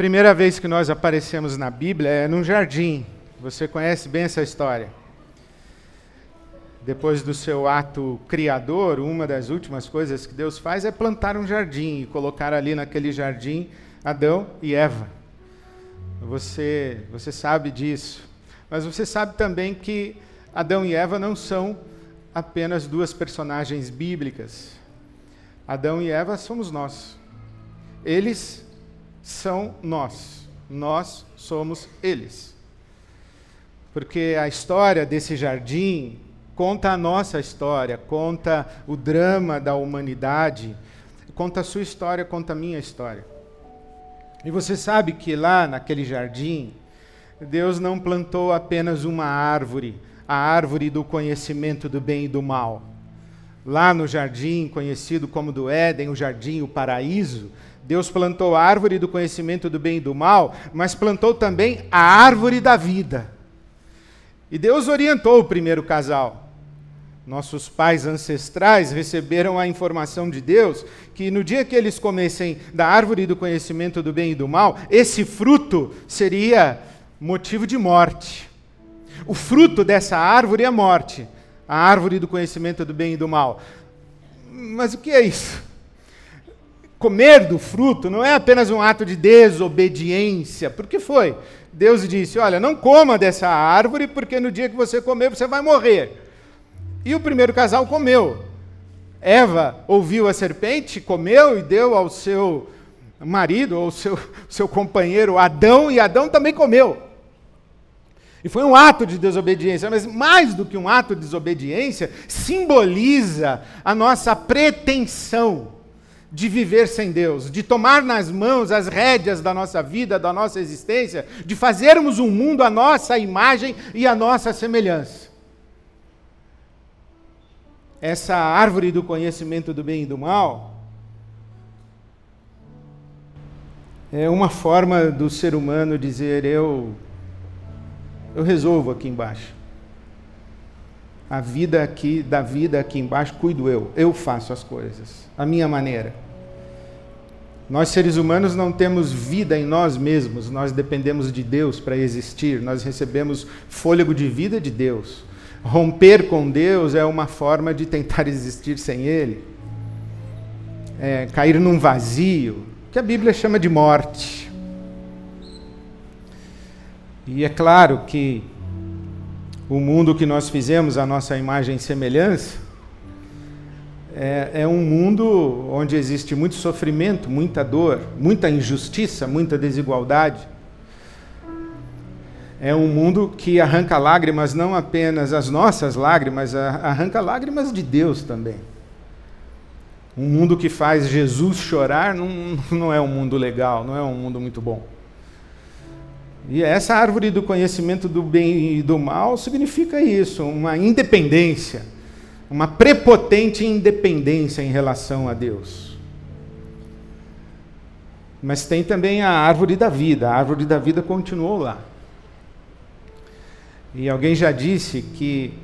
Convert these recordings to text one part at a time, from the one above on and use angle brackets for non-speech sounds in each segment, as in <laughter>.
Primeira vez que nós aparecemos na Bíblia é num jardim. Você conhece bem essa história. Depois do seu ato criador, uma das últimas coisas que Deus faz é plantar um jardim e colocar ali naquele jardim Adão e Eva. Você, você sabe disso. Mas você sabe também que Adão e Eva não são apenas duas personagens bíblicas. Adão e Eva somos nós. Eles são nós. Nós somos eles. Porque a história desse jardim conta a nossa história, conta o drama da humanidade, conta a sua história, conta a minha história. E você sabe que lá naquele jardim, Deus não plantou apenas uma árvore, a árvore do conhecimento do bem e do mal. Lá no jardim, conhecido como do Éden, o jardim, o paraíso, Deus plantou a árvore do conhecimento do bem e do mal, mas plantou também a árvore da vida. E Deus orientou o primeiro casal. Nossos pais ancestrais receberam a informação de Deus que no dia que eles comessem da árvore do conhecimento do bem e do mal, esse fruto seria motivo de morte. O fruto dessa árvore é morte, a árvore do conhecimento do bem e do mal. Mas o que é isso? Comer do fruto não é apenas um ato de desobediência. Por que foi? Deus disse: Olha, não coma dessa árvore, porque no dia que você comer, você vai morrer. E o primeiro casal comeu. Eva ouviu a serpente, comeu e deu ao seu marido, ou seu, seu companheiro Adão, e Adão também comeu. E foi um ato de desobediência, mas mais do que um ato de desobediência, simboliza a nossa pretensão de viver sem Deus, de tomar nas mãos as rédeas da nossa vida, da nossa existência, de fazermos um mundo à nossa imagem e à nossa semelhança. Essa árvore do conhecimento do bem e do mal, é uma forma do ser humano dizer eu eu resolvo aqui embaixo. A vida aqui, da vida aqui embaixo, cuido eu. Eu faço as coisas, a minha maneira. Nós seres humanos não temos vida em nós mesmos, nós dependemos de Deus para existir, nós recebemos fôlego de vida de Deus. Romper com Deus é uma forma de tentar <laughs> existir sem Ele. É, cair num vazio, que a Bíblia chama de morte. E é claro que o mundo que nós fizemos, a nossa imagem e semelhança, é, é, um mundo onde existe muito sofrimento, muita dor, muita injustiça, muita desigualdade. É um mundo que arranca lágrimas, não apenas as nossas lágrimas, arranca lágrimas de Deus também. Um mundo que faz Jesus chorar não, não é um mundo legal, não é um mundo muito bom. E essa árvore do conhecimento do bem e do mal significa isso, uma independência, uma prepotente independência em relação a Deus. Mas tem também a árvore da vida, a árvore da vida continuou lá. E alguém já disse que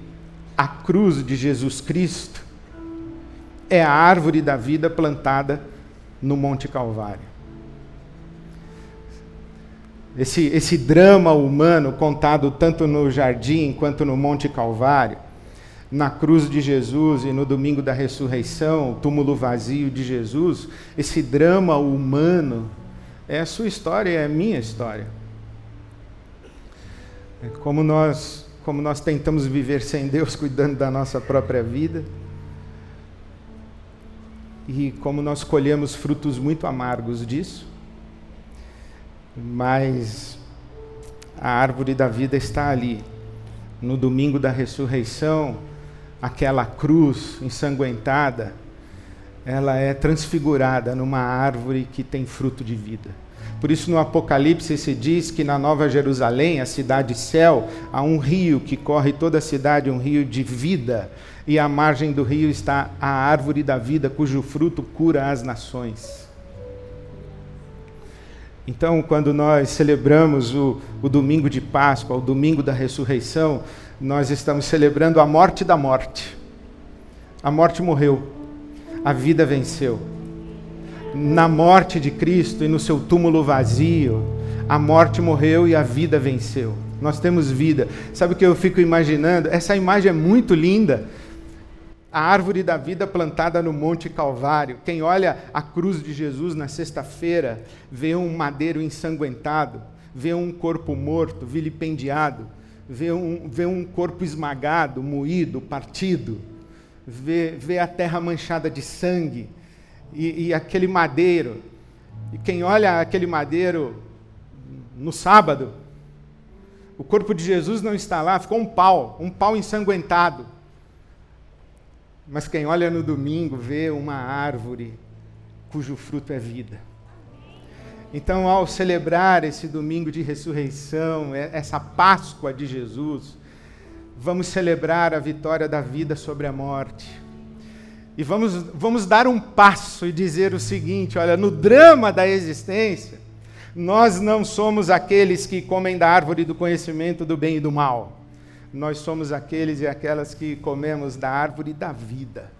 a cruz de Jesus Cristo é a árvore da vida plantada no Monte Calvário. Esse, esse drama humano contado tanto no jardim quanto no Monte Calvário, na cruz de Jesus e no domingo da ressurreição, o túmulo vazio de Jesus, esse drama humano é a sua história, é a minha história. É como nós, como nós tentamos viver sem Deus, <laughs> cuidando da nossa própria vida. E como nós colhemos frutos muito amargos disso. Mas a árvore da vida está ali. No domingo da ressurreição, aquela cruz ensanguentada, ela é transfigurada numa árvore que tem fruto de vida. Por isso, no Apocalipse se diz que na Nova Jerusalém, a cidade céu, há um rio que corre toda a cidade, um rio de vida, e à margem do rio está a árvore da vida, cujo fruto cura as nações. Então, quando nós celebramos o, o domingo de Páscoa, o domingo da ressurreição, nós estamos celebrando a morte da morte. A morte morreu, a vida venceu. na morte de Cristo e no seu túmulo vazio, a morte morreu e a vida venceu. Nós temos vida. Sabe o que eu fico imaginando? Essa imagem é muito linda. A árvore da vida plantada no Monte Calvário. Quem olha a cruz de Jesus na sexta-feira, vê um madeiro ensanguentado, vê um corpo morto, vilipendiado, vê um, vê um corpo esmagado, moído, partido, vê, vê a terra manchada de sangue e, e aquele madeiro. E quem olha aquele madeiro no sábado, o corpo de Jesus não está lá, ficou um pau, um pau ensanguentado. Mas quem olha no domingo vê uma árvore cujo fruto é vida. Então, ao celebrar esse domingo de ressurreição, essa Páscoa de Jesus, vamos celebrar a vitória da vida sobre a morte. E vamos, vamos dar um passo e dizer o seguinte: olha, no drama da existência, nós não somos aqueles que comem da árvore do conhecimento do bem e do mal. Nós somos aqueles e aquelas que comemos da árvore da vida.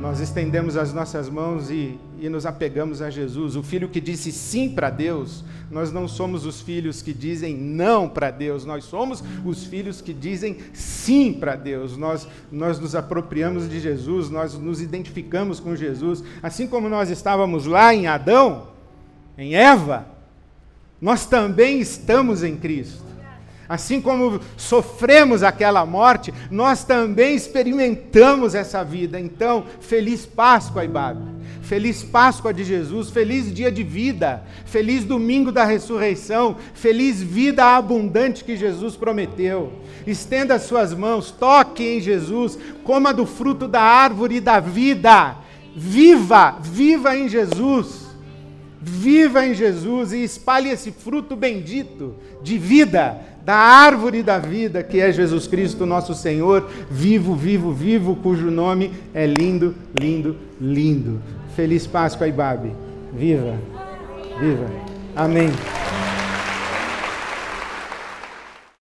Nós estendemos as nossas mãos e, e nos apegamos a Jesus, o filho que disse sim para Deus. Nós não somos os filhos que dizem não para Deus, nós somos os filhos que dizem sim para Deus. Nós, nós nos apropriamos de Jesus, nós nos identificamos com Jesus. Assim como nós estávamos lá em Adão, em Eva, nós também estamos em Cristo. Assim como sofremos aquela morte, nós também experimentamos essa vida. Então, feliz Páscoa, Ibabe. Feliz Páscoa de Jesus, feliz dia de vida, feliz domingo da ressurreição, feliz vida abundante que Jesus prometeu. Estenda as suas mãos, toque em Jesus, coma do fruto da árvore da vida. Viva, viva em Jesus. Viva em Jesus e espalhe esse fruto bendito de vida, da árvore da vida, que é Jesus Cristo, nosso Senhor, vivo, vivo, vivo, cujo nome é lindo, lindo, lindo. Feliz Páscoa, Ibabe. Viva, viva. Amém.